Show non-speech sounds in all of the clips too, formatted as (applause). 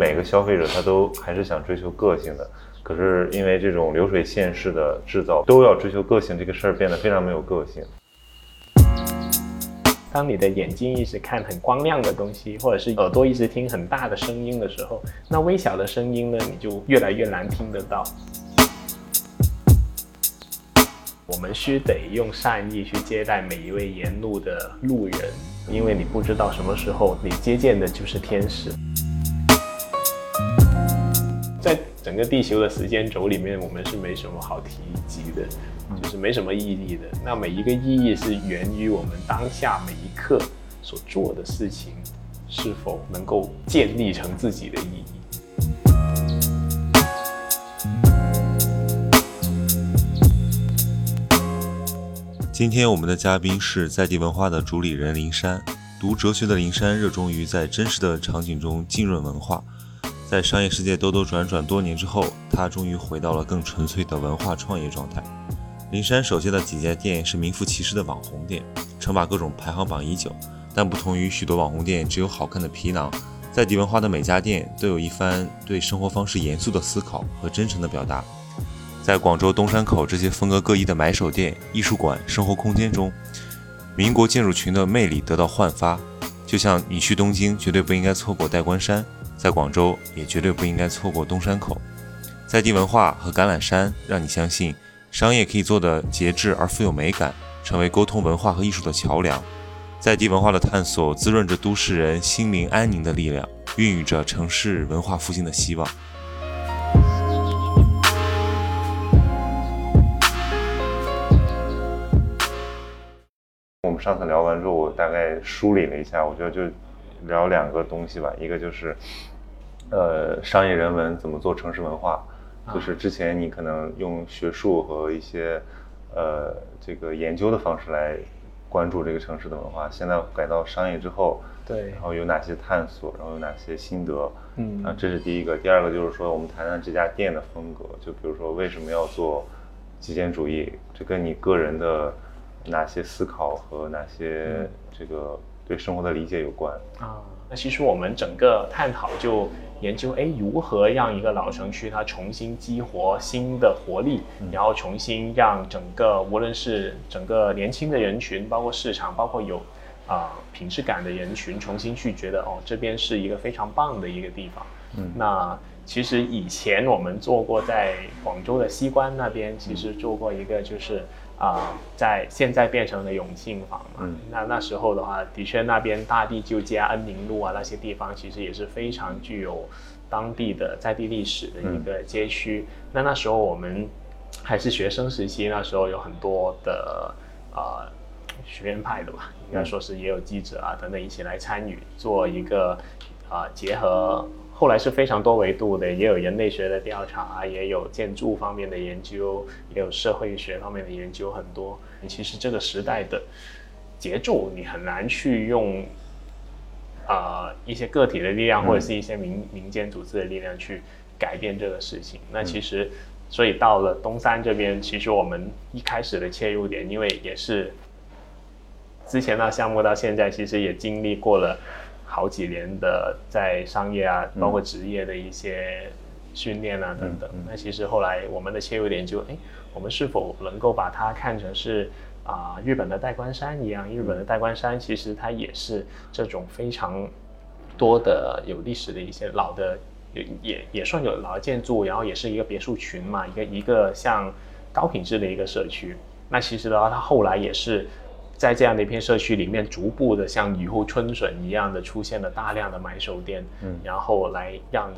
每个消费者他都还是想追求个性的，可是因为这种流水线式的制造，都要追求个性，这个事儿变得非常没有个性。当你的眼睛一直看很光亮的东西，或者是耳朵一直听很大的声音的时候，那微小的声音呢，你就越来越难听得到。我们需得用善意去接待每一位沿路的路人，因为你不知道什么时候你接见的就是天使。在整个地球的时间轴里面，我们是没什么好提及的。就是没什么意义的。那每一个意义是源于我们当下每一刻所做的事情，是否能够建立成自己的意义。今天我们的嘉宾是在地文化的主理人林山。读哲学的林山热衷于在真实的场景中浸润文化。在商业世界兜兜转转多年之后，他终于回到了更纯粹的文化创业状态。林山手下的几家店是名副其实的网红店，称霸各种排行榜已久。但不同于许多网红店只有好看的皮囊，在迪文化的每家店都有一番对生活方式严肃的思考和真诚的表达。在广州东山口这些风格各异的买手店、艺术馆、生活空间中，民国建筑群的魅力得到焕发。就像你去东京绝对不应该错过代官山，在广州也绝对不应该错过东山口。在地文化和橄榄山让你相信。商业可以做得节制而富有美感，成为沟通文化和艺术的桥梁。在地文化的探索，滋润着都市人心灵安宁的力量，孕育着城市文化复兴的希望。我们上次聊完之后，我大概梳理了一下，我觉得就聊两个东西吧，一个就是，呃，商业人文怎么做城市文化。就是之前你可能用学术和一些，呃，这个研究的方式来关注这个城市的文化，现在改到商业之后，对，然后有哪些探索，然后有哪些心得，嗯，啊，这是第一个。第二个就是说，我们谈谈这家店的风格，就比如说为什么要做极简主义，这跟你个人的哪些思考和哪些这个对生活的理解有关啊。那其实我们整个探讨就。研究哎，如何让一个老城区它重新激活新的活力，然后重新让整个无论是整个年轻的人群，包括市场，包括有啊品质感的人群，重新去觉得哦，这边是一个非常棒的一个地方。嗯，那其实以前我们做过在广州的西关那边，其实做过一个就是。啊，在现在变成了永庆坊嘛，那那时候的话，的确那边大地旧街、恩宁路啊那些地方，其实也是非常具有当地的在地历史的一个街区。那那时候我们还是学生时期，那时候有很多的呃学院派的吧，应该说是也有记者啊等等一起来参与做一个啊结合。后来是非常多维度的，也有人类学的调查，也有建筑方面的研究，也有社会学方面的研究，很多。其实这个时代的节奏，你很难去用啊一些个体的力量，或者是一些民民间组织的力量去改变这个事情。那其实，所以到了东山这边，其实我们一开始的切入点，因为也是之前那项目到现在，其实也经历过了。好几年的在商业啊，包括职业的一些训练啊等等，那其实后来我们的切入点就，哎，我们是否能够把它看成是啊日本的代官山一样？日本的代官山其实它也是这种非常多的有历史的一些老的，也也也算有老建筑，然后也是一个别墅群嘛，一个一个像高品质的一个社区。那其实的话，它后来也是。在这样的一片社区里面，逐步的像雨后春笋一样的出现了大量的买手店，嗯，然后来让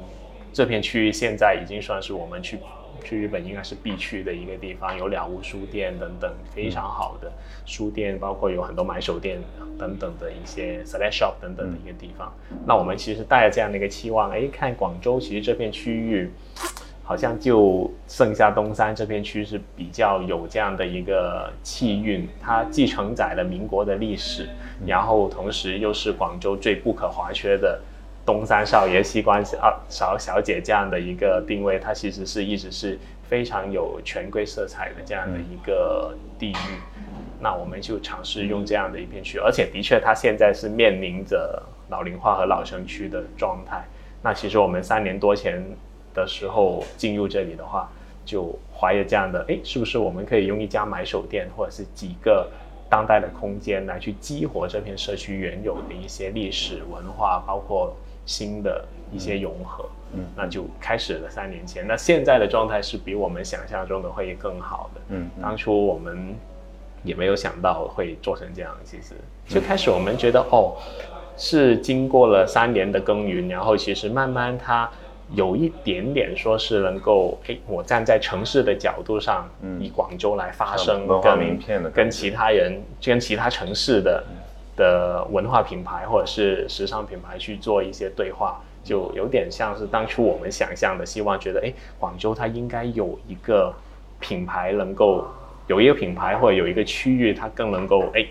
这片区域现在已经算是我们去去日本应该是必去的一个地方，有了无书店等等非常好的书店，包括有很多买手店等等的一些 slash shop 等等的一个地方。那我们其实带着这样的一个期望，哎，看广州其实这片区域。好像就剩下东山这片区是比较有这样的一个气韵，它既承载了民国的历史，然后同时又是广州最不可或缺的东山少爷西关小小小姐这样的一个定位，它其实是一直是非常有权贵色彩的这样的一个地域。那我们就尝试用这样的一片区，而且的确它现在是面临着老龄化和老城区的状态。那其实我们三年多前的时候进入这里的话，就怀着这样的，哎，是不是我们可以用一家买手店或者是几个当代的空间来去激活这片社区原有的一些历史文化，包括新的一些融合。嗯，那就开始了三年前。那现在的状态是比我们想象中的会更好的。嗯，当初我们也没有想到会做成这样。其实，最开始我们觉得，哦，是经过了三年的耕耘，然后其实慢慢它有一点点说是能够，哎，我站在城市的角度上，以广州来发声，文化名片的，跟其他人，跟其他城市的的文化品牌或者是时尚品牌去做一些对话。就有点像是当初我们想象的，希望觉得，哎，广州它应该有一个品牌，能够有一个品牌或者有一个区域，它更能够，哎，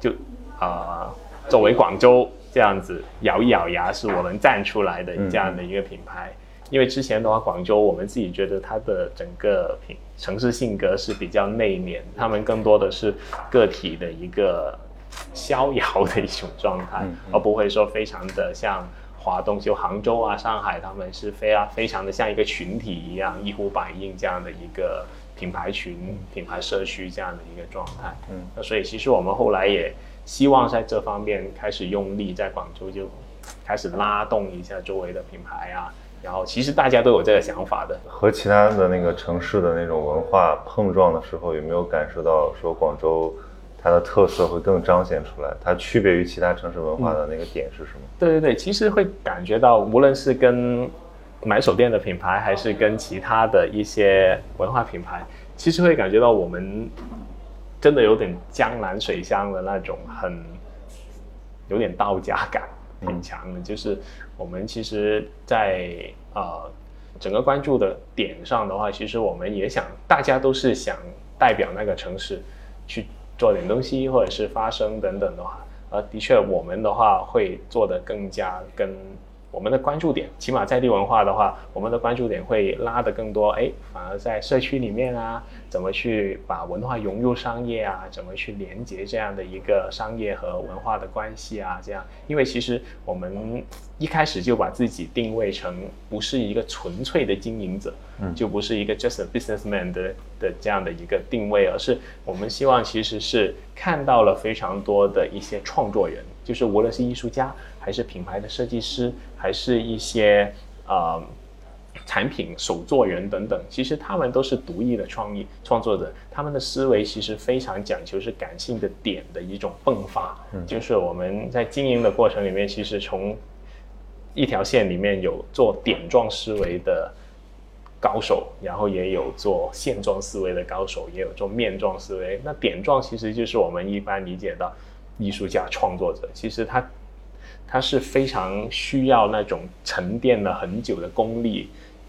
就啊，作为广州这样子咬一咬牙，是我们站出来的这样的一个品牌。因为之前的话，广州我们自己觉得它的整个品城市性格是比较内敛，他们更多的是个体的一个逍遥的一种状态，而不会说非常的像。华东就杭州啊、上海，他们是非啊非常的像一个群体一样，一呼百应这样的一个品牌群、品牌社区这样的一个状态。嗯，那所以其实我们后来也希望在这方面开始用力，在广州就开始拉动一下周围的品牌啊。然后其实大家都有这个想法的。和其他的那个城市的那种文化碰撞的时候，有没有感受到说广州？它的特色会更彰显出来，它区别于其他城市文化的那个点是什么？对对对，其实会感觉到，无论是跟买手店的品牌，还是跟其他的一些文化品牌，其实会感觉到我们真的有点江南水乡的那种，很有点道家感挺强的。就是我们其实，在呃整个关注的点上的话，其实我们也想，大家都是想代表那个城市去。做点东西，或者是发声等等的话，呃，的确，我们的话会做得更加跟。我们的关注点，起码在地文化的话，我们的关注点会拉得更多。哎，反而在社区里面啊，怎么去把文化融入商业啊？怎么去连接这样的一个商业和文化的关系啊？这样，因为其实我们一开始就把自己定位成不是一个纯粹的经营者，嗯，就不是一个 just a businessman 的的这样的一个定位，而是我们希望其实是看到了非常多的一些创作人，就是无论是艺术家。还是品牌的设计师，还是一些呃产品手作人等等，其实他们都是独立的创意创作者，他们的思维其实非常讲求是感性的点的一种迸发。嗯，就是我们在经营的过程里面，其实从一条线里面有做点状思维的高手，然后也有做线状思维的高手，也有做面状思维。那点状其实就是我们一般理解的艺术家创作者，其实他。它是非常需要那种沉淀了很久的功力，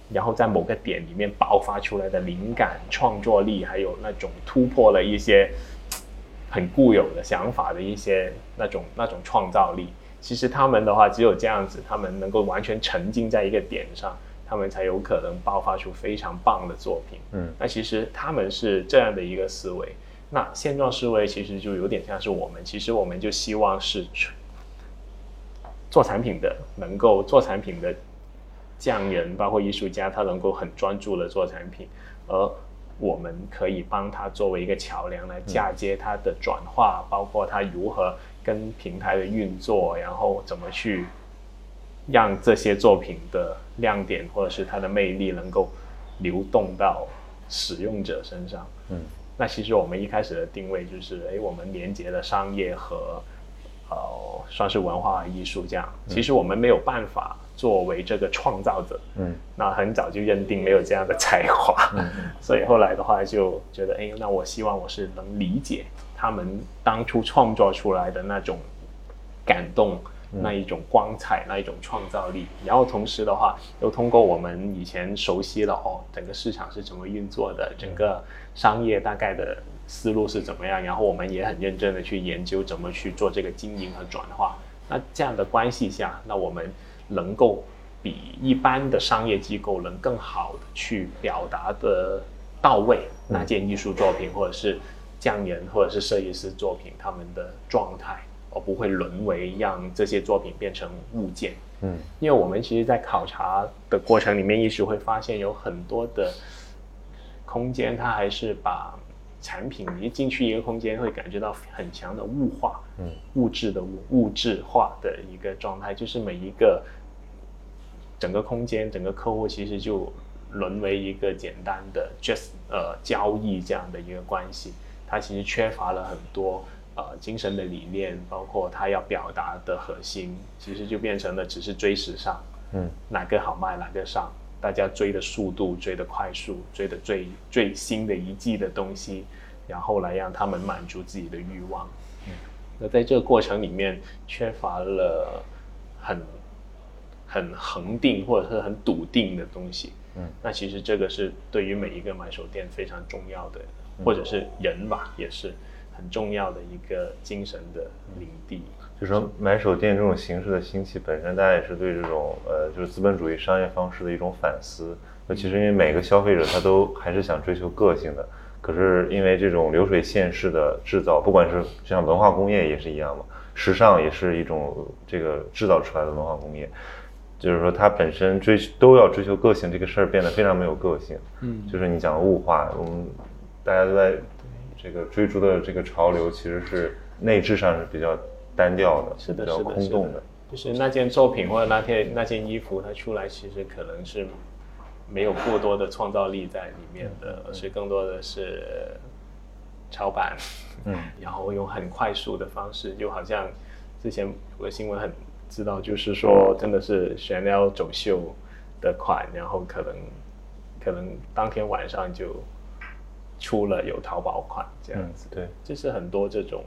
然后在某个点里面爆发出来的灵感、创作力，还有那种突破了一些很固有的想法的一些那种那种创造力。其实他们的话，只有这样子，他们能够完全沉浸在一个点上，他们才有可能爆发出非常棒的作品。嗯，那其实他们是这样的一个思维。那现状思维其实就有点像是我们，其实我们就希望是。做产品的能够做产品的匠人，包括艺术家，他能够很专注的做产品，而我们可以帮他作为一个桥梁来嫁接他的转化，包括他如何跟平台的运作，然后怎么去让这些作品的亮点或者是它的魅力能够流动到使用者身上。嗯，那其实我们一开始的定位就是，哎，我们连接了商业和。呃，算是文化和艺术这样。其实我们没有办法作为这个创造者，嗯，那很早就认定没有这样的才华，嗯，(laughs) 所以后来的话就觉得，哎，那我希望我是能理解他们当初创作出来的那种感动，那一种光彩，那一种创造力。然后同时的话，又通过我们以前熟悉了哦，整个市场是怎么运作的，整个商业大概的。思路是怎么样？然后我们也很认真的去研究怎么去做这个经营和转化。那这样的关系下，那我们能够比一般的商业机构能更好的去表达的到位那件艺术作品，或者是匠人或者是设计师作品他们的状态，而不会沦为让这些作品变成物件。嗯，因为我们其实，在考察的过程里面，一直会发现有很多的空间，它还是把产品一进去一个空间，会感觉到很强的物化，嗯，物质的物物质化的一个状态，就是每一个整个空间，整个客户其实就沦为一个简单的 just 呃交易这样的一个关系，它其实缺乏了很多。呃，精神的理念，包括他要表达的核心，其实就变成了只是追时尚，嗯，哪个好卖哪个上，大家追的速度，追的快速，追的最最新的一季的东西，然后来让他们满足自己的欲望。嗯，那在这个过程里面，缺乏了很很恒定或者是很笃定的东西。嗯，那其实这个是对于每一个买手店非常重要的，或者是人吧，也是。很重要的一个精神的领地，就是说买手店这种形式的兴起本身，大家也是对这种呃，就是资本主义商业方式的一种反思。那其实因为每个消费者他都还是想追求个性的，可是因为这种流水线式的制造，不管是像文化工业也是一样嘛，时尚也是一种这个制造出来的文化工业，就是说它本身追都要追求个性这个事儿变得非常没有个性。嗯，就是你讲的物化，我们大家都在。这个追逐的这个潮流其实是内质上是比较单调的，是的，比较空洞的。就是那件作品或者那件那件衣服，它出来其实可能是没有过多的创造力在里面的，而是更多的是抄版，嗯，(laughs) 然后用很快速的方式，就好像之前有个新闻很知道，就是说真的是 Chanel 走秀的款，然后可能可能当天晚上就。出了有淘宝款这样子，对，就是很多这种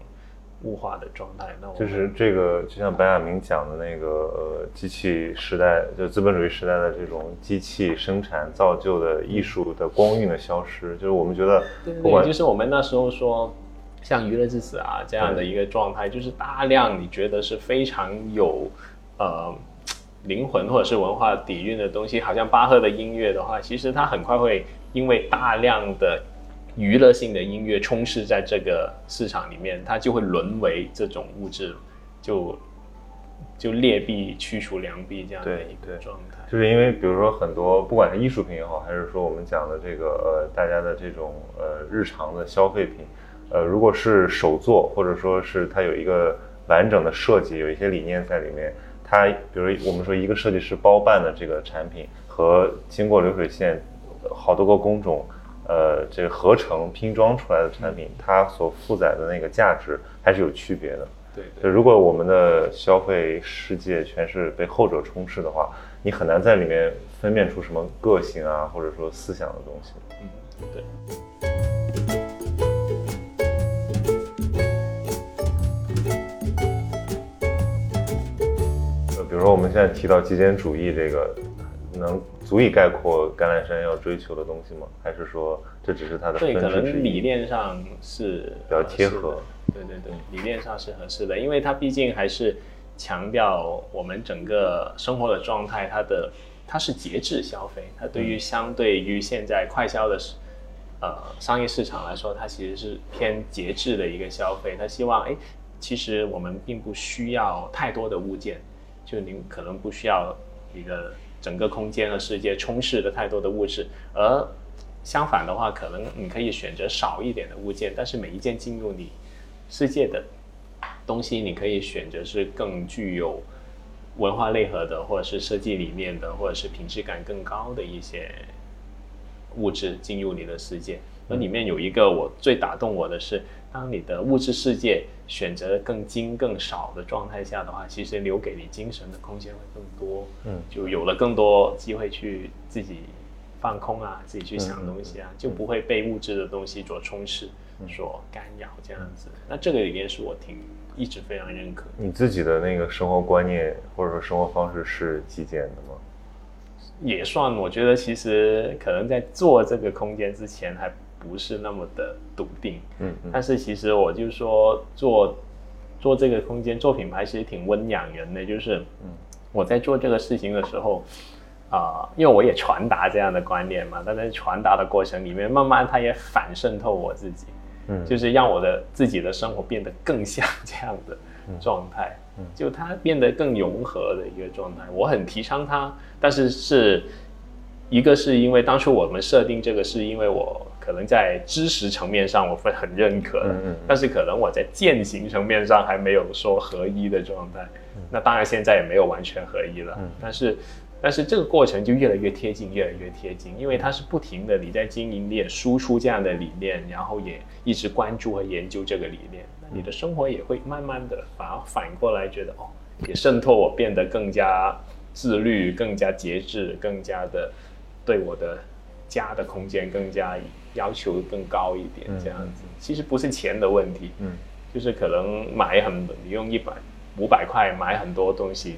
物化的状态。那就是这个，就像白亚明讲的那个，呃，机器时代，就资本主义时代的这种机器生产造就的艺术的光晕的消失，就是我们觉得，对，就是我们那时候说，像娱乐至死啊这样的一个状态，就是大量你觉得是非常有呃灵魂或者是文化底蕴的东西，好像巴赫的音乐的话，其实它很快会因为大量的娱乐性的音乐充斥在这个市场里面，它就会沦为这种物质，就就劣币驱除良币这样的一个状态。就是因为，比如说很多，不管是艺术品也好，还是说我们讲的这个呃大家的这种呃日常的消费品，呃，如果是手作，或者说是它有一个完整的设计，有一些理念在里面，它比如我们说一个设计师包办的这个产品和经过流水线好多个工种。呃，这个合成拼装出来的产品，它所负载的那个价值还是有区别的。对，如果我们的消费世界全是被后者充斥的话，你很难在里面分辨出什么个性啊，或者说思想的东西。嗯，对。呃，比如说我们现在提到极简主义这个，能。足以概括橄榄山要追求的东西吗？还是说这只是它的对，可能理念上是比较贴合。对对对，理念上是合适的，因为它毕竟还是强调我们整个生活的状态，它的它是节制消费。它对于相对于现在快消的呃商业市场来说，它其实是偏节制的一个消费。它希望哎，其实我们并不需要太多的物件，就您可能不需要一个。整个空间和世界充斥了太多的物质，而相反的话，可能你可以选择少一点的物件，但是每一件进入你世界的东西，你可以选择是更具有文化内核的，或者是设计理念的，或者是品质感更高的一些物质进入你的世界。那里面有一个我最打动我的是。当你的物质世界选择更精更少的状态下的话，其实留给你精神的空间会更多，嗯，就有了更多机会去自己放空啊，自己去想东西啊，就不会被物质的东西所充斥、所干扰这样子。那这个理念是我挺一直非常认可。你自己的那个生活观念或者说生活方式是极简的吗？也算，我觉得其实可能在做这个空间之前还。不是那么的笃定，嗯，但是其实我就说做做这个空间做品牌其实挺温养人的，就是，嗯，我在做这个事情的时候，啊，因为我也传达这样的观念嘛，但在传达的过程里面，慢慢它也反渗透我自己，嗯，就是让我的自己的生活变得更像这样的状态，就它变得更融合的一个状态。我很提倡它，但是是一个是因为当初我们设定这个，是因为我可能在知识层面上我会很认可，但是可能我在践行层面上还没有说合一的状态。那当然现在也没有完全合一了，但是。但是这个过程就越来越贴近，越来越贴近，因为它是不停的你在经营你也输出这样的理念，然后也一直关注和研究这个理念，那你的生活也会慢慢的反而反过来觉得哦，也渗透我变得更加自律，更加节制，更加的对我的家的空间更加要求更高一点，这样子其实不是钱的问题，嗯，就是可能买很你用一百五百块买很多东西，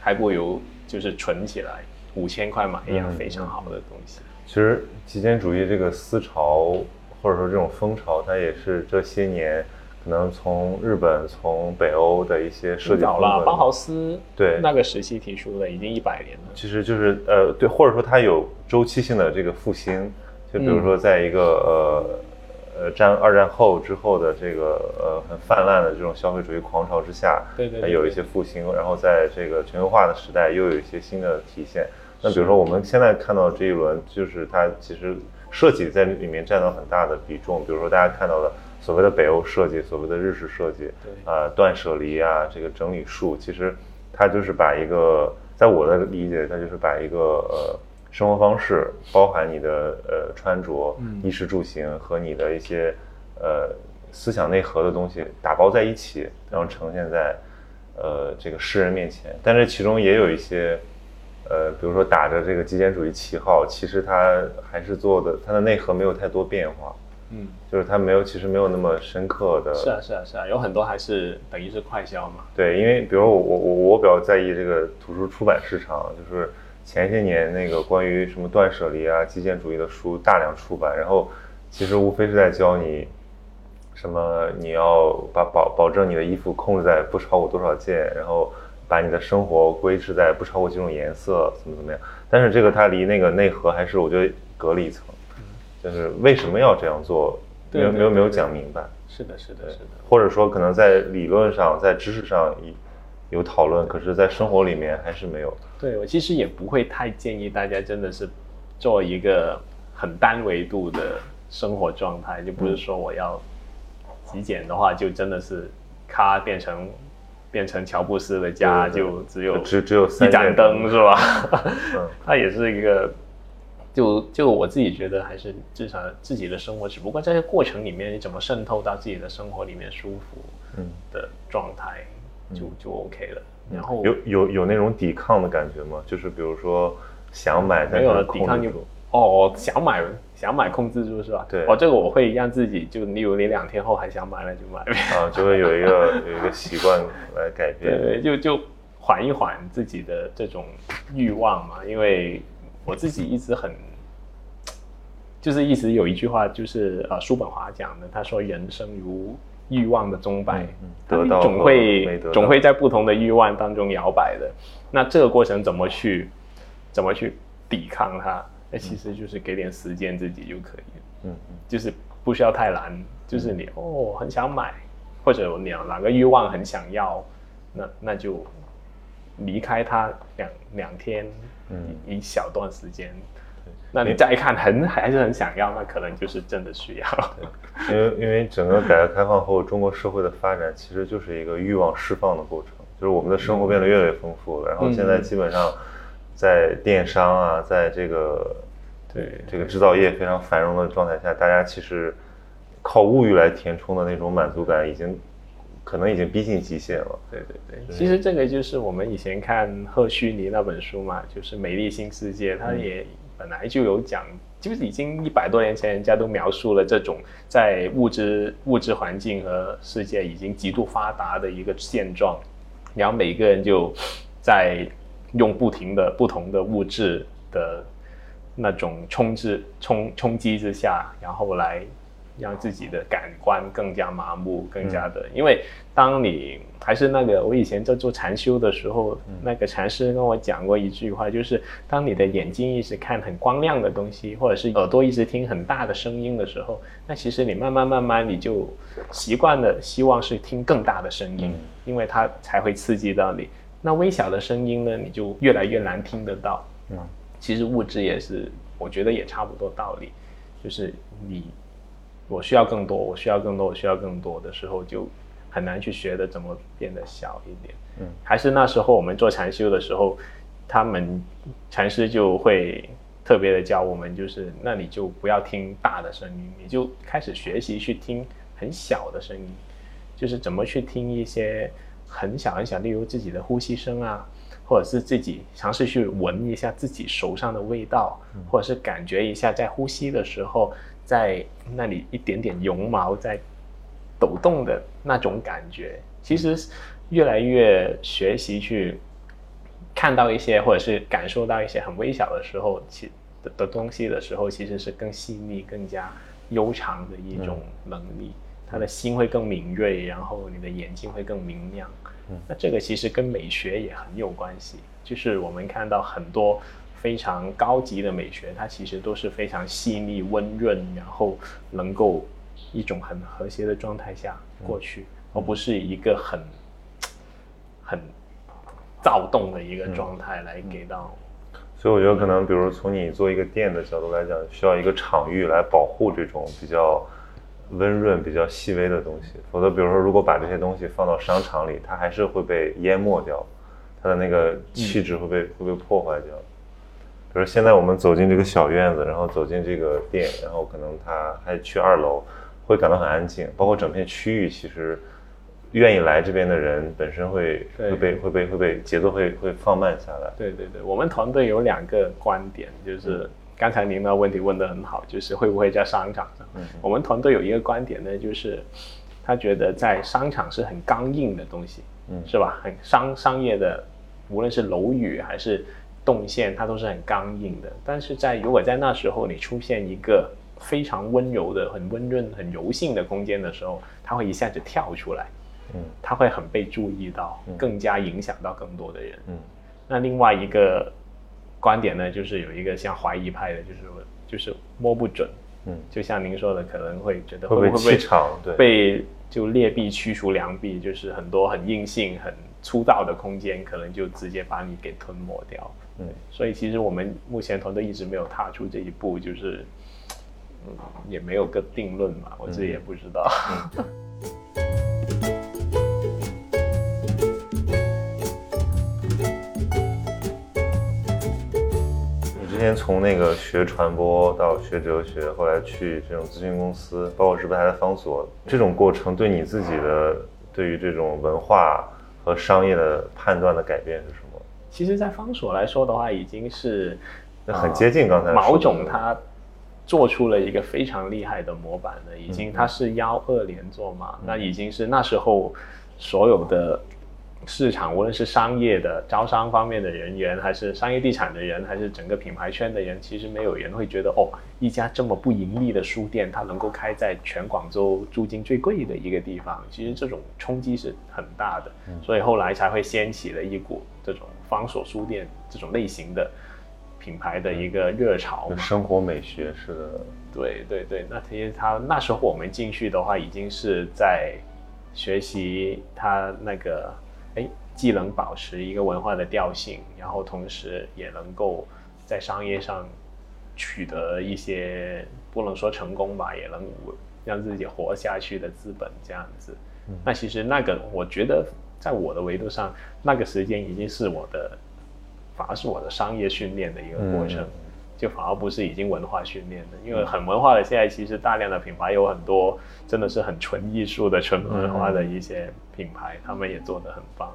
还不如。就是存起来五千块买一样非常好的东西。其实极简主义这个思潮或者说这种风潮，它也是这些年可能从日本、从北欧的一些设计早了，包豪斯对那个时期提出的，已经一百年了。其实就是呃对，或者说它有周期性的这个复兴，就比如说在一个呃。呃，战二战后之后的这个呃很泛滥的这种消费主义狂潮之下，对对，它有一些复兴，然后在这个全球化的时代又有一些新的体现。那比如说我们现在看到这一轮，就是它其实设计在里面占到很大的比重。比如说大家看到的所谓的北欧设计，所谓的日式设计，啊，断舍离啊，这个整理术，其实它就是把一个，在我的理解，它就是把一个呃。生活方式包含你的呃穿着、衣食住行和你的一些呃思想内核的东西打包在一起，然后呈现在呃这个世人面前。但是其中也有一些呃，比如说打着这个极简主义旗号，其实它还是做的，它的内核没有太多变化。嗯，就是它没有，其实没有那么深刻的。是啊，是啊，是啊，有很多还是等于是快销嘛。对，因为比如我我我我比较在意这个图书出版市场，就是。前些年那个关于什么断舍离啊、极简主义的书大量出版，然后其实无非是在教你什么你要把保保证你的衣服控制在不超过多少件，然后把你的生活规制在不超过几种颜色，怎么怎么样。但是这个它离那个内核还是我觉得隔了一层，就是为什么要这样做，没有没有没有讲明白。是的，是的，是的。或者说可能在理论上、在知识上有有讨论，可是在生活里面还是没有。对我其实也不会太建议大家真的是做一个很单维度的生活状态，就不是说我要极简的话，就真的是咔变成变成乔布斯的家，就只有只只有一盏灯是吧？(laughs) 它也是一个，就就我自己觉得还是至少自己的生活，只不过在这过程里面你怎么渗透到自己的生活里面舒服的状态，就就 OK 了。然后有有有那种抵抗的感觉吗？就是比如说想买，没有了抵抗就哦，想买想买控制住是吧？对，哦，这个我会让自己就，例如你两天后还想买了就买啊，就会有一个有一个习惯来改变，对，就就缓一缓自己的这种欲望嘛。因为我自己一直很，就是一直有一句话，就是呃，叔本华讲的，他说人生如。欲望的钟摆，得到总会总会在不同的欲望当中摇摆的。那这个过程怎么去怎么去抵抗它？那其实就是给点时间自己就可以了。嗯嗯，就是不需要太难，就是你哦很想买，或者你哪个欲望很想要，那那就离开它两两天，嗯，一小段时间。那你再一看很还是很想要，那可能就是真的需要。因为因为整个改革开放后，中国社会的发展其实就是一个欲望释放的过程，就是我们的生活变得越来越丰富了。然后现在基本上，在电商啊，在这个对这个制造业非常繁荣的状态下，大家其实靠物欲来填充的那种满足感，已经可能已经逼近极限了。对对对，其实这个就是我们以前看赫胥黎那本书嘛，就是《美丽新世界》，它也。本来就有讲，就是已经一百多年前，人家都描述了这种在物质物质环境和世界已经极度发达的一个现状，然后每个人就在用不停的不同的物质的那种冲之冲冲击之下，然后来让自己的感官更加麻木，更加的，因为当你还是那个我以前在做禅修的时候，那个禅师跟我讲过一句话，就是当你的眼睛一直看很光亮的东西，或者是耳朵一直听很大的声音的时候，那其实你慢慢慢慢你就习惯了，希望是听更大的声音，因为它才会刺激到你。那微小的声音呢，你就越来越难听得到。嗯，其实物质也是，我觉得也差不多道理，就是你。我需要更多，我需要更多，我需要更多的时候，就很难去学的怎么变得小一点。嗯，还是那时候我们做禅修的时候，他们禅师就会特别的教我们，就是那你就不要听大的声音，你就开始学习去听很小的声音，就是怎么去听一些很小很小，例如自己的呼吸声啊，或者是自己尝试去闻一下自己手上的味道，或者是感觉一下在呼吸的时候。在那里一点点绒毛在抖动的那种感觉，其实越来越学习去看到一些，或者是感受到一些很微小的时候，其的的东西的时候，其实是更细腻、更加悠长的一种能力。他的心会更敏锐，然后你的眼睛会更明亮。那这个其实跟美学也很有关系，就是我们看到很多。非常高级的美学，它其实都是非常细腻、温润，然后能够一种很和谐的状态下过去，而不是一个很很躁动的一个状态来给到。所以我觉得可能，比如从你做一个店的角度来讲，需要一个场域来保护这种比较温润、比较细微的东西。否则，比如说如果把这些东西放到商场里，它还是会被淹没掉，它的那个气质会被会被破坏掉。比如现在我们走进这个小院子，然后走进这个店，然后可能他还去二楼，会感到很安静。包括整片区域，其实愿意来这边的人本身会会被会被会被节奏会会放慢下来。对对对，我们团队有两个观点，就是刚才您的问题问得很好，就是会不会在商场上？我们团队有一个观点呢，就是他觉得在商场是很刚硬的东西，嗯，是吧？很商商业的，无论是楼宇还是。动线它都是很刚硬的，但是在如果在那时候你出现一个非常温柔的、很温润、很柔性的空间的时候，它会一下子跳出来，嗯，它会很被注意到，更加影响到更多的人，嗯。那另外一个观点呢，就是有一个像怀疑派的，就是就是摸不准，嗯，就像您说的，可能会觉得会不会对。被就劣币驱除良币，就是很多很硬性、很粗糙的空间，可能就直接把你给吞没掉。嗯，所以其实我们目前团队一直没有踏出这一步，就是，嗯，也没有个定论嘛，我自己也不知道。(laughs) 你之前从那个学传播到学哲学，后来去这种咨询公司，包括是不是还在方所，这种过程对你自己的对于这种文化和商业的判断的改变是什么？其实，在方所来说的话，已经是很接近刚才毛总他做出了一个非常厉害的模板了。已经他是幺二连做嘛，那已经是那时候所有的市场，无论是商业的招商方面的人员，还是商业地产的人，还是整个品牌圈的人，其实没有人会觉得哦，一家这么不盈利的书店，它能够开在全广州租金最贵的一个地方。其实这种冲击是很大的，所以后来才会掀起了一股这种。方所书店这种类型的品牌的一个热潮，生活美学是的，对对对。那其实他那时候我们进去的话，已经是在学习他那个哎，既能保持一个文化的调性，然后同时也能够在商业上取得一些不能说成功吧，也能让自己活下去的资本这样子。那其实那个我觉得。在我的维度上，那个时间已经是我的，反而是我的商业训练的一个过程，就反而不是已经文化训练的。因为很文化的，现在其实大量的品牌有很多，真的是很纯艺术的、纯文化的一些品牌，他们也做得很棒。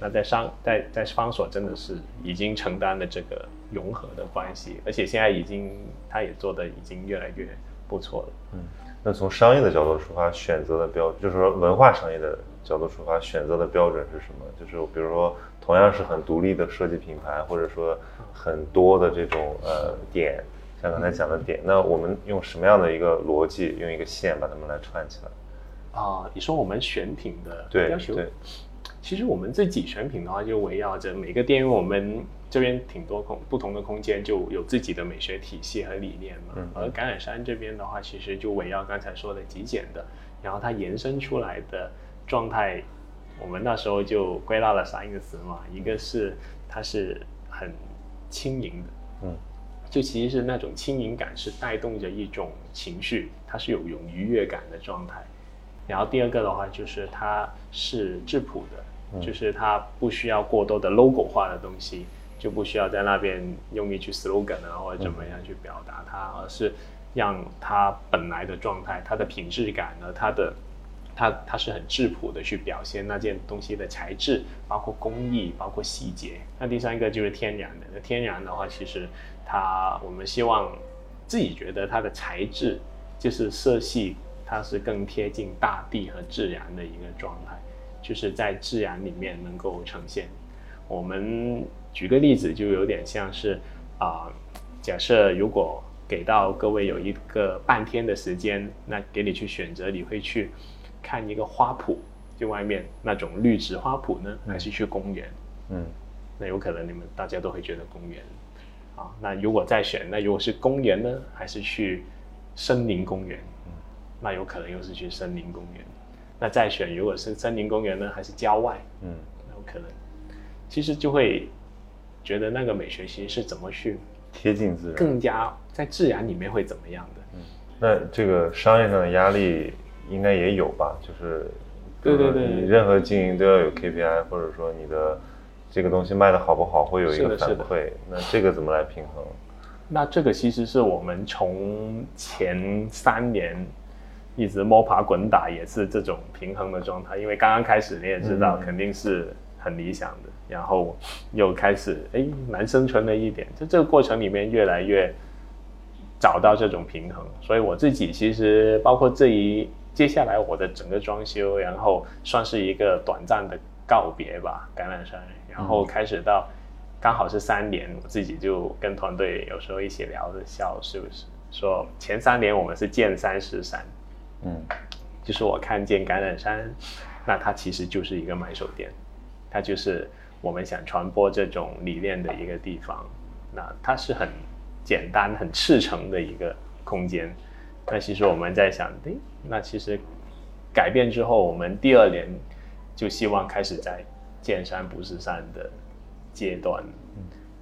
那在商在在方所真的是已经承担了这个融合的关系，而且现在已经他也做的已经越来越不错了。嗯，那从商业的角度出发，选择的标就是说文化商业的。角度出发，选择的标准是什么？就是比如说，同样是很独立的设计品牌，或者说很多的这种呃点，像像刚才讲的点，那我们用什么样的一个逻辑，用一个线把它们来串起来？啊，你说我们选品的对要求对，其实我们自己选品的话，就围绕着每个店，因为我们这边挺多空不同的空间，就有自己的美学体系和理念嘛。嗯而橄榄山这边的话，其实就围绕刚才说的极简的，然后它延伸出来的状态，我们那时候就归纳了三个词嘛，一个是它是很轻盈的，嗯就其实是那种轻盈感是带动着一种情绪，它是有种愉悦感的状态。然后第二个的话就是它是质朴的，嗯就是它不需要过多的 logo 化的东西，就不需要在那边用一句 slogan 啊或者怎么样去表达它，而是让它本来的状态、它的品质感呢、它的它它是很质朴的去表现那件东西的材质，包括工艺，包括细节。那第三个就是天然的，那天然的话，其实它我们希望自己觉得它的材质就是色系，它是更贴近大地和自然的一个状态，就是在自然里面能够呈现。我们举个例子，就有点像是啊、假设如果给到各位有一个半天的时间，那给你去选择，你会去看一个花圃，就外面那种绿植花圃呢，还是去公园？嗯那有可能你们大家都会觉得公园啊。那如果再选，那如果是公园呢，还是去森林公园？那有可能又是去森林公园。那再选，如果是森林公园呢，还是郊外？嗯那有可能，其实就会觉得那个美学其实是怎么去贴近自然。更加在自然里面会怎么样的？嗯那这个商业上的压力应该也有吧？就是，对对对你任何经营都要有 KPI，或者说你的这个东西卖的好不好，会有一个反馈。那这个怎么来平衡？那这个其实是我们从前三年一直摸爬滚打，也是这种平衡的状态。因为刚刚开始你也知道，嗯肯定是很理想的，然后又开始哎难生存了一点，就这个过程里面越来越找到这种平衡。所以我自己其实包括这一接下来我的整个装修，然后算是一个短暂的告别吧，橄榄山，然后开始到。刚好是三年，我自己就跟团队有时候一起聊着笑，是不是？说前三年我们是见山是山，嗯就是我看见橄榄山，那它其实就是一个买手店，它就是我们想传播这种理念的一个地方。那它是很简单、很赤诚的一个空间。那其实我们在想，诶，那其实改变之后，我们第二年就希望开始在见山不是山的阶段，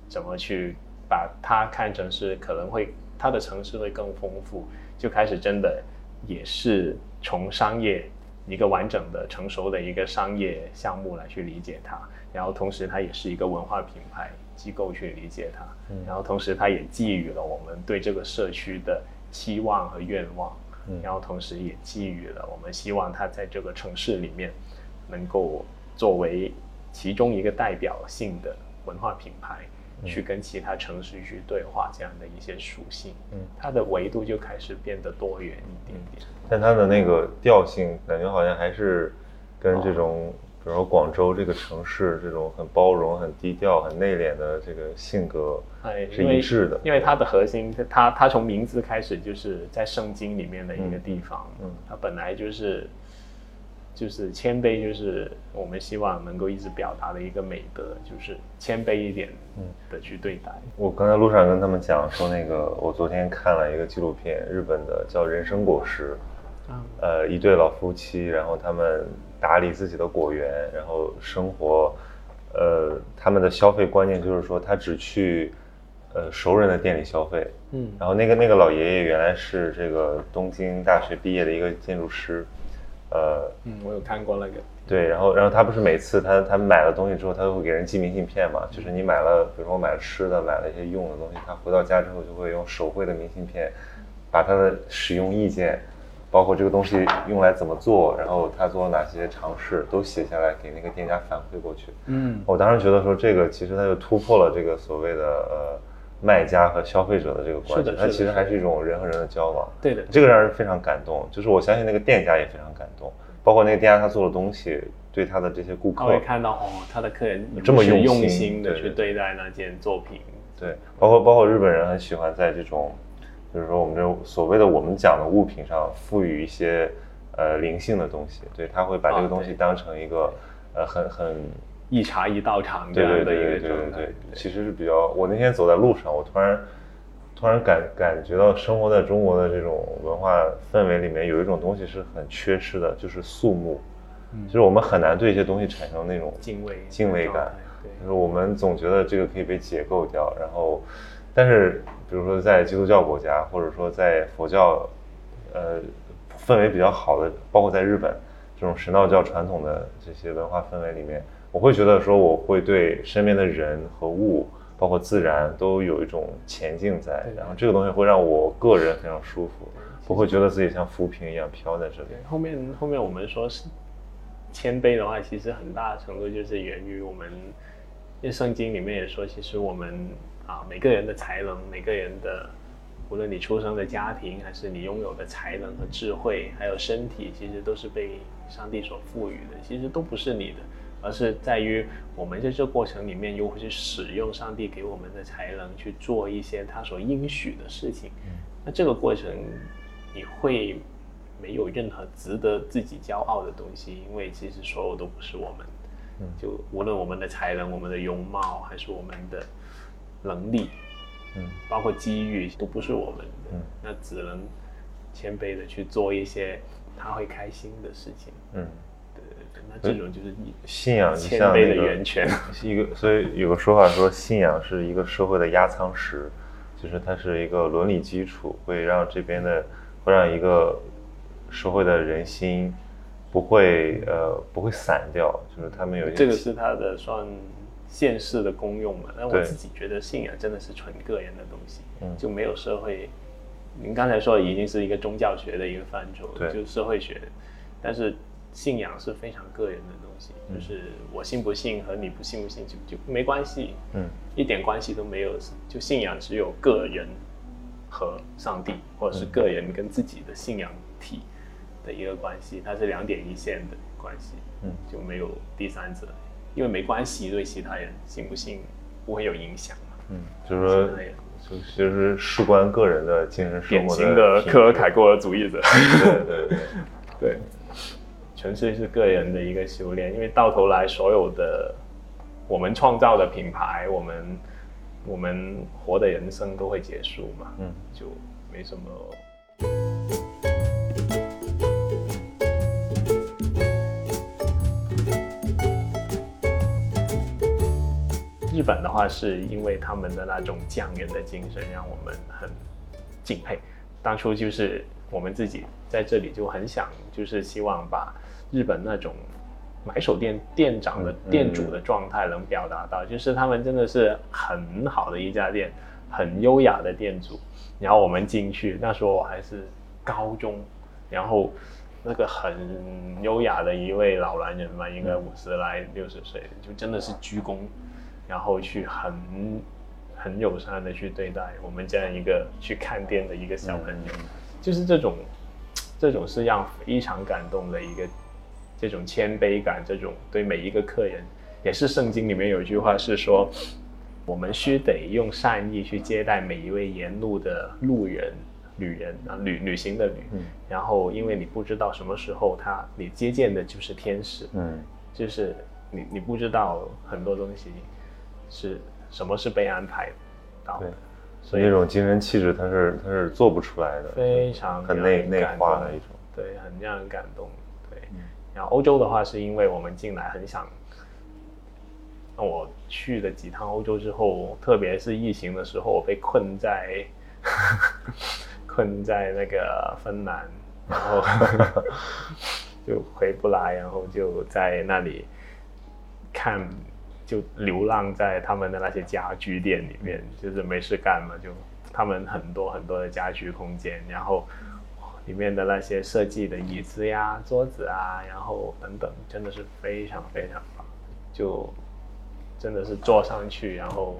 怎么去把它看成是可能会它的城市会更丰富，就开始真的也是从商业一个完整的成熟的一个商业项目来去理解它，然后同时它也是一个文化品牌机构去理解它，然后同时它也寄予了我们对这个社区的期望和愿望，嗯。然后同时也寄予了我们希望它在这个城市里面能够作为其中一个代表性的文化品牌，去跟其他城市去对话这样的一些属性，嗯，它的维度就开始变得多元一点点。但它的那个调性，感觉好像还是跟这种，比如说广州这个城市这种很包容、很低调、很内敛的这个性格哎，是一致的。因为它的核心，它它从名字开始就是在圣经里面的一个地方，嗯嗯它本来就是就是谦卑，就是我们希望能够一直表达的一个美德，就是谦卑一点的去对待。我刚才路上跟他们讲说，那个我昨天看了一个纪录片，日本的叫《人生果实》，嗯呃，一对老夫妻，然后他们打理自己的果园，然后生活，呃，他们的消费观念就是说，他只去呃熟人的店里消费。嗯。然后那个那个老爷爷原来是这个东京大学毕业的一个建筑师，呃，嗯，我有看过那个，对，然后然后他不是每次他他买了东西之后，他都会给人寄明信片嘛，就是你买了，比如说我买了吃的，买了一些用的东西，他回到家之后就会用手绘的明信片，把他的使用意见，包括这个东西用来怎么做，然后他做了哪些尝试，都写下来给那个店家反馈过去。嗯我当时觉得说这个其实它就突破了这个所谓的呃卖家和消费者的这个关系它其实还是一种人和人的交往。对的，这个让人非常感动，就是我相信那个店家也非常感动，包括那个店家他做的东西，对他的这些顾客他会，看到哦，他的客人这么用用心心的对去对待那件作品。对，包括包括日本人很喜欢在这种就是说我们这所谓的我们讲的物品上赋予一些呃灵性的东西，对，他会把这个东西当成一个呃很很一茶一道场这样的一个状态。其实是比较，我那天走在路上，我突然突然感感觉到生活在中国的这种文化氛围里面，有一种东西是很缺失的，就是肃穆。就是我们很难对一些东西产生那种敬畏敬畏感，就是我们总觉得这个可以被解构掉，然后，但是比如说在基督教国家，或者说在佛教，呃，氛围比较好的，包括在日本这种神道教传统的这些文化氛围里面，我会觉得说我会对身边的人和物，包括自然都有一种前进在，然后这个东西会让我个人非常舒服，不会觉得自己像浮萍一样飘在这里。后面后面我们说是。谦卑的话，其实很大程度就是源于我们，因为圣经里面也说，其实我们啊，每个人的才能，每个人的，无论你出生的家庭，还是你拥有的才能和智慧，还有身体，其实都是被上帝所赋予的，其实都不是你的，而是在于我们在这过程里面，如何去使用上帝给我们的才能去做一些他所应许的事情。那这个过程，你会。没有任何值得自己骄傲的东西，因为其实所有都不是我们。嗯，就无论我们的才能、我们的容貌，还是我们的能力，嗯，包括机遇，都不是我们的。嗯，那只能谦卑的去做一些他会开心的事情。嗯，对对对，那这种就是信仰谦卑的源泉。(laughs) 一个，所以有个说法说，信仰是一个社会的压舱石，就是它是一个伦理基础，会让这边的，会让一个。社会的人心不会呃不会散掉，就是他们有些这个是他的算现世的功用嘛？那我自己觉得信仰真的是纯个人的东西，嗯，就没有社会。您刚才说已经是一个宗教学的一个范畴，对，就是社会学。但是信仰是非常个人的东西，就是我信不信和你不信不信就就没关系，嗯，一点关系都没有。就信仰只有个人和上帝，或者是个人跟自己的信仰体。的一个关系，它是两点一线的关系，嗯，就没有第三者，因为没关系，对其他人信不信不会有影响嘛，嗯，就是说，就其实事关个人的精神生活的。典型的克尔凯郭尔主义者，对对对。对，纯粹是个人的一个修炼，因为到头来所有的我们创造的品牌，我们我们活的人生都会结束嘛，嗯，就没什么。本的话，是因为他们的那种匠人的精神，让我们很敬佩。当初就是我们自己在这里就很想，就是希望把日本那种买手店店长的店主的状态能表达到，就是他们真的是很好的一家店，很优雅的店主。然后我们进去，那时候我还是高中，然后那个很优雅的一位老男人嘛，应该五十来六十岁，就真的是鞠躬。然后去很很友善的去对待我们这样一个去看店的一个小朋友，就是这种这种是让非常感动的一个这种谦卑感，这种对每一个客人，也是圣经里面有一句话是说，我们需得用善意去接待每一位沿路的路人、旅人啊，旅旅行的旅，然后因为你不知道什么时候他你接见的就是天使，嗯，就是你你不知道很多东西。是什么是被安排到的？所以那种精神气质，它是它是做不出来的，非常很内内化的一种，对，很让人感动。对，然后欧洲的话，是因为我们进来很想，那我去了几趟欧洲之后，特别是疫情的时候，我被困在 (laughs) 困在那个芬兰，然后 (laughs) (laughs) 就回不来，然后就在那里看。就流浪在他们的那些家居店里面，就是没事干嘛，就他们很多很多的家居空间，然后里面的那些设计的椅子呀、桌子啊，然后等等，真的是非常非常棒，就真的是坐上去，然后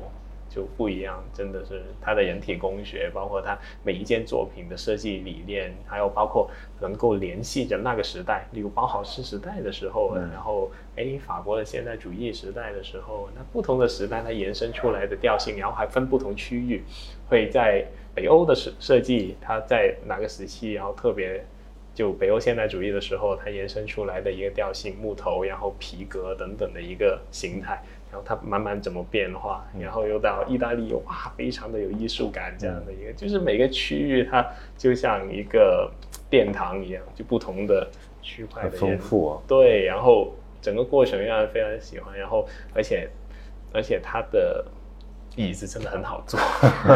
就不一样，真的是他的人体工学，包括他每一件作品的设计理念，还有包括能够联系着那个时代，例如包豪斯时代的时候，然后哎法国的现代主义时代的时候，那不同的时代它延伸出来的调性，然后还分不同区域，会在北欧的设设计，它在哪个时期，然后特别。就北欧现代主义的时候，它延伸出来的一个调性，木头，然后皮革等等的一个形态，然后它慢慢怎么变化，然后又到意大利，哇，非常的有艺术感，这样的一个，就是每个区域它就像一个殿堂一样，就不同的区块的丰富啊，对，然后整个过程让人非常喜欢，然后而且而且它的椅子真的很好坐，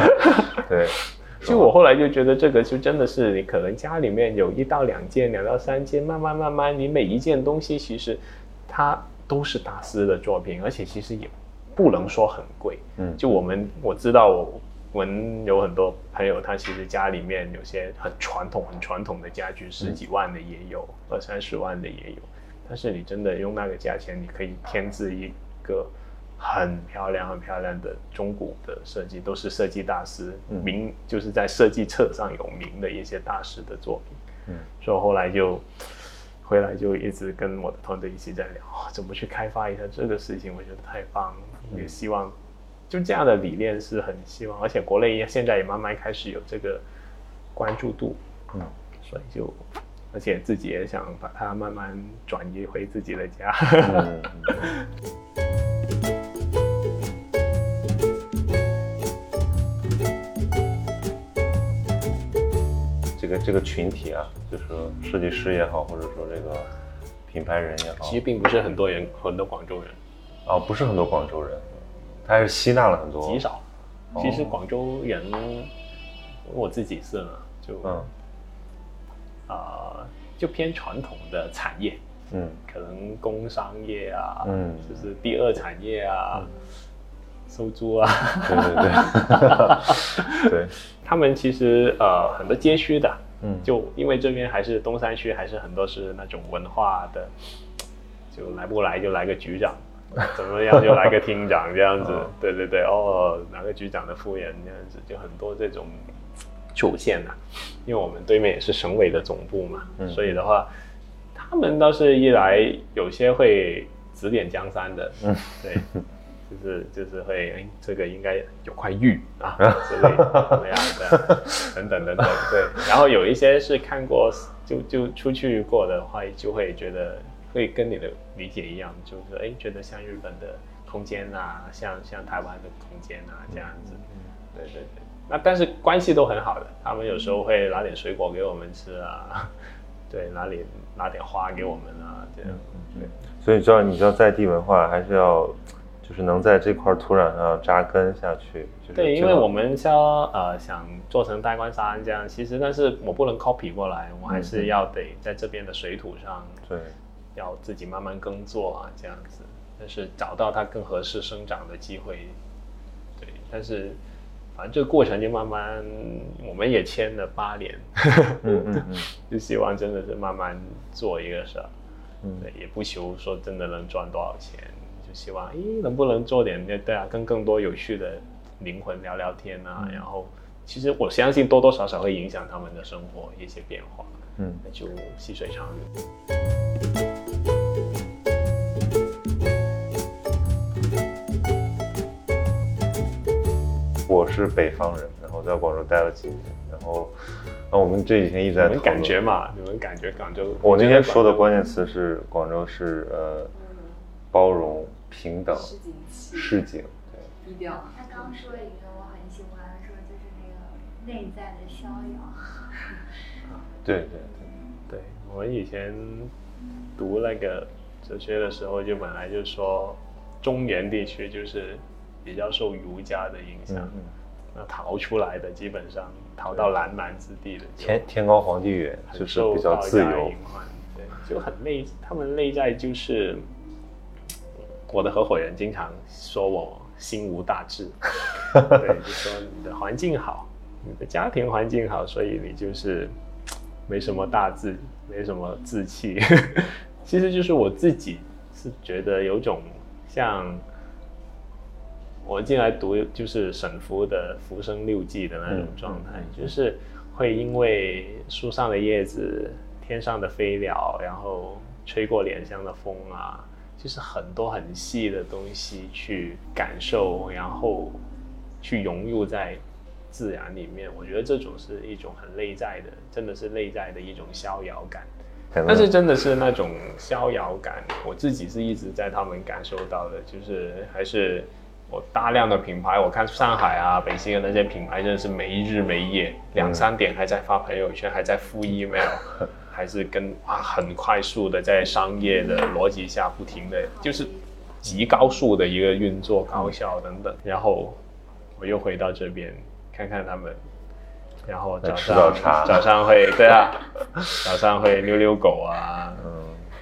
(laughs) 对。(laughs) 就我后来就觉得这个就真的是你可能家里面有一到两件、两到三件，慢慢慢慢，你每一件东西其实它都是大师的作品，而且其实也不能说很贵。嗯，就我们我知道我们有很多朋友，他其实家里面有些很传统、很传统的家具，十几万的也有，二三十万的也有。但是你真的用那个价钱，你可以添置一个。很漂亮、很漂亮的中古的设计，都是设计大师名，就是在设计册上有名的一些大师的作品。嗯，所以后来就回来就一直跟我的团队一起在聊，怎么去开发一下这个事情。我觉得太棒了，也希望就这样的理念是很希望，而且国内现在也慢慢开始有这个关注度。嗯，所以就而且自己也想把它慢慢转移回自己的家。(laughs) 这个这个群体啊，就是设计师也好，或者说这个品牌人也好，其实并不是很多人，很多广州人，哦，不是很多广州人，他还是吸纳了很多，极少。其实广州人，我自己是呢，就嗯，啊，就偏传统的产业，嗯，可能工商业啊，嗯，就是第二产业啊。收租啊，对对对，(laughs) 对，他们其实呃很多街区的，嗯，就因为这边还是东山区，还是很多是那种文化的，就来不来就来个局长，怎么样就来个厅长这样子，对对对，哦，哪个局长的夫人这样子，就很多这种出现呐，因为我们对面也是省委的总部嘛，所以的话，他们倒是一来有些会指点江山的，嗯，对。就是就是会哎，这个应该有块玉啊 (laughs) 之类怎么样的等等等等对，然后有一些是看过就就出去过的话，就会觉得会跟你的理解一样，就是哎觉得像日本的空间啊，像像台湾的空间啊这样子，对对对，那但是关系都很好的，他们有时候会拿点水果给我们吃啊，(laughs) 对，拿点拿点花给我们啊这样，对，所以知道你知道在地文化还是要。就是能在这块土壤上扎根下去。对，因为我们说呃想做成大关山这样，其实但是我不能 copy 过来，我还是要得在这边的水土上，对，要自己慢慢耕作啊这样子。但是找到它更合适生长的机会，对。但是反正这个过程就慢慢，我们也签了八年，(laughs) 嗯嗯嗯，(laughs) 就希望真的是慢慢做一个事儿，嗯，对，也不求说真的能赚多少钱。就希望，咦，能不能做点对对啊，跟更多有趣的灵魂聊聊天啊？然后，其实我相信多多少少会影响他们的生活一些变化。嗯，那就细水长流。我是北方人，然后在广州待了几年，然后，那我们这几天一直在感觉嘛，你们感觉广州？我那天说的关键词是广州是呃包容。平等，市井，对，低调。他刚说了一个我很喜欢，说就是那个内在的逍遥。对对对，对我以前读那个哲学的时候，就本来就说中原地区就是比较受儒家的影响，那逃出来的基本上逃到南蛮之地的，天天高皇帝远，就是比较自由，对，就很内，他们内在就是。我的合伙人经常说我心无大志，(laughs) 对，就说你的环境好，你的家庭环境好，所以你就是没什么大志，没什么志气。(laughs) 其实就是我自己是觉得有种像我进来读就是沈复的《浮生六记》的那种状态，就是会因为树上的叶子、天上的飞鸟，然后吹过脸上的风啊，就是很多很细的东西去感受，然后去融入在自然里面。我觉得这种是一种很内在的，真的是内在的一种逍遥感。但是真的是那种逍遥感，我自己是一直在他们感受到的，就是还是我大量的品牌，我看上海啊、北京的那些品牌，真的是没日没夜，两三点还在发朋友圈，还在复 email，还是跟啊很快速的在商业的逻辑下不停的，就是极高速的一个运作高效等等。然后我又回到这边看看他们。然后早上早茶，早上会对啊，(laughs) 早上会遛遛狗啊。嗯，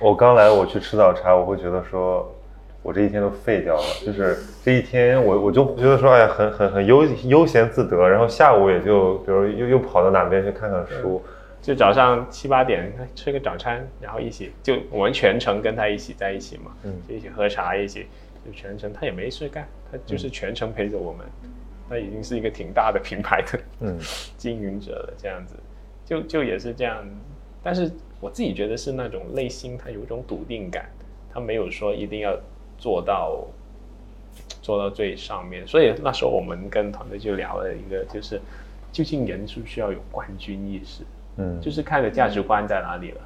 我刚来，我去吃早茶，我会觉得说，我这一天都废掉了。就是这一天，我我就觉得说，哎呀，很很很悠悠闲自得。然后下午也就，比如又又跑到哪边去看看书。就早上七八点吃个早餐，然后一起就我们全程跟他一起在一起嘛，嗯，就一起喝茶，一起就全程他也没事干，他就是全程陪着我们。他已经是一个挺大的品牌的嗯经营者了，这样子，就就也是这样，但是我自己觉得是那种内心他有一种笃定感，他没有说一定要做到做到最上面，所以那时候我们跟团队就聊了一个，就是究竟人是不是要有冠军意识？嗯，就是看的价值观在哪里了。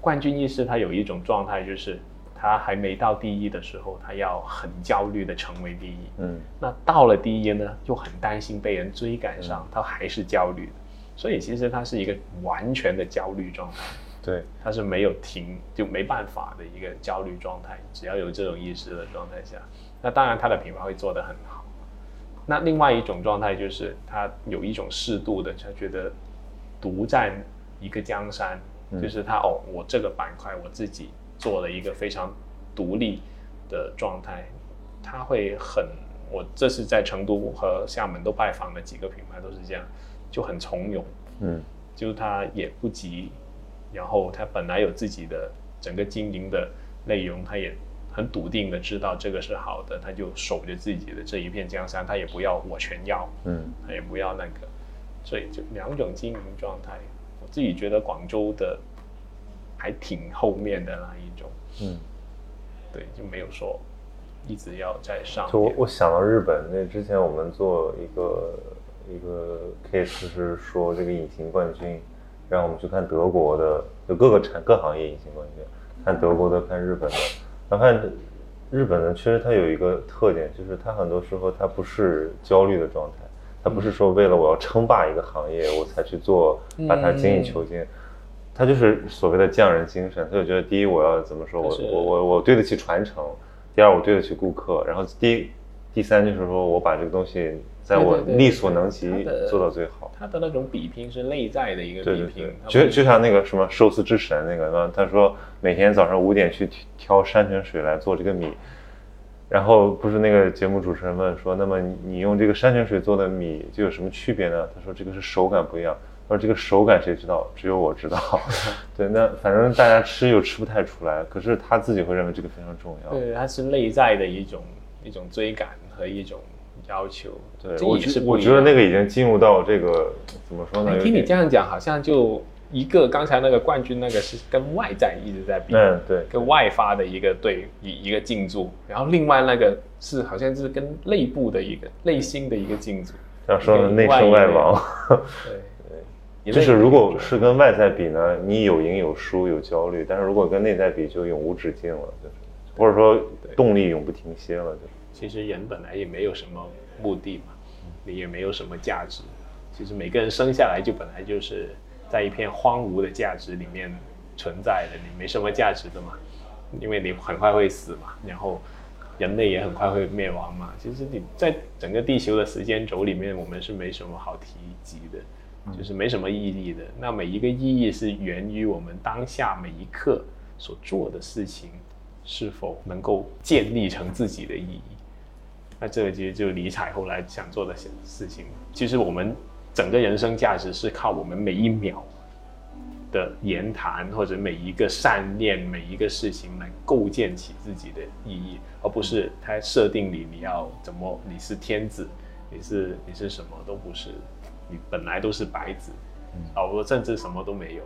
冠军意识他有一种状态就是。他还没到第一的时候，他要很焦虑的成为第一。嗯，那到了第一呢，又很担心被人追赶上，他还是焦虑的。所以其实他是一个完全的焦虑状态。对，他是没有停就没办法的一个焦虑状态。只要有这种意识的状态下，那当然他的品牌会做得很好。那另外一种状态就是他有一种适度的，他觉得独占一个江山，就是他哦，我这个板块我自己。做了一个非常独立的状态，他会很，我这是在成都和厦门都拜访了几个品牌，都是这样，就很从容，嗯，就是他也不急，然后他本来有自己的整个经营的内容，他也很笃定的知道这个是好的，他就守着自己的这一片江山，他也不要我全要，嗯，他也不要那个，所以就两种经营状态，我自己觉得广州的。还挺后面的那一种，嗯，对，就没有说一直要在上。就我我想到日本，那之前我们做一个一个 case 是说这个隐形冠军，让我们去看德国的，就各个产各行业隐形冠军，看德国的，看日本的。然后看日本的，其实它有一个特点，就是它很多时候它不是焦虑的状态，它不是说为了我要称霸一个行业我才去做，把它精益求精。他就是所谓的匠人精神，他就觉得第一我要怎么说，我我我我对得起传承，第二我对得起顾客，然后第第三就是说我把这个东西在我力所能及做到最好。他的那种比拼是内在的一个比拼，就就像那个什么寿司之神那个，他说每天早上五点去挑山泉水来做这个米，然后不是那个节目主持人问说，那么你用这个山泉水做的米就有什么区别呢？他说这个是手感不一样。他说这个手感谁知道？只有我知道。(laughs) 对，那反正大家吃又吃不太出来，可是他自己会认为这个非常重要。对，它是内在的一种一种追赶和一种要求。对，我是我觉得那个已经进入到这个怎么说呢？听你这样讲，好像就一个刚才那个冠军那个是跟外在一直在比，嗯，对，跟外发的一个对一一个进驻，然后另外那个是好像是跟内部的一个内心的一个进驻。要说的内胜外亡。对。就是如果是跟外在比呢，你有赢有输有焦虑，但是如果跟内在比，就永无止境了，就是或者说动力永不停歇了，就是。其实人本来也没有什么目的嘛，你也没有什么价值。其实每个人生下来就本来就是在一片荒芜的价值里面存在的，你没什么价值的嘛，因为你很快会死嘛，然后人类也很快会灭亡嘛。其实你在整个地球的时间轴里面，我们是没什么好提及的。就是没什么意义的。那每一个意义是源于我们当下每一刻所做的事情是否能够建立成自己的意义。那这个其实就是理睬后来想做的事情。其实我们整个人生价值是靠我们每一秒的言谈或者每一个善念、每一个事情来构建起自己的意义，而不是他设定你你要怎么，你是天子，你是你是什么都不是，你本来都是白纸，啊，我甚至什么都没有。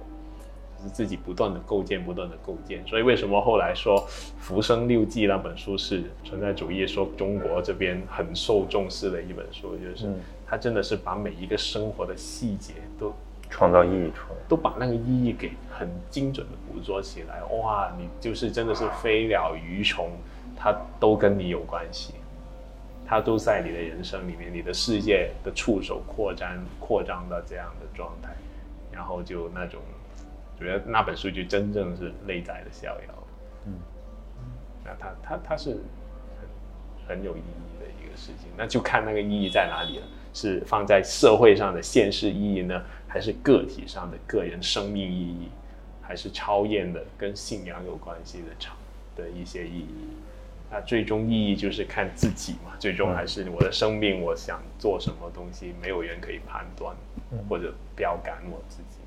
是自己不断的构建，不断的构建，所以为什么后来说《浮生六记》那本书是存在主义说中国这边很受重视的一本书，就是它真的是把每一个生活的细节都创造意义出来，都把那个意义给很精准的捕捉起来。哇，你就是真的是飞鸟鱼虫，它都跟你有关系，它都在你的人生里面，你的世界的触手扩张扩张到这样的状态，然后就那种。觉得那本书就真正是内在的逍遥，嗯，那它它它是很很有意义的一个事情，那就看那个意义在哪里了，是放在社会上的现实意义呢，还是个体上的个人生命意义，还是超验的跟信仰有关系的超的一些意义？那最终意义就是看自己嘛，最终还是我的生命，我想做什么东西，没有人可以判断或者标杆我自己。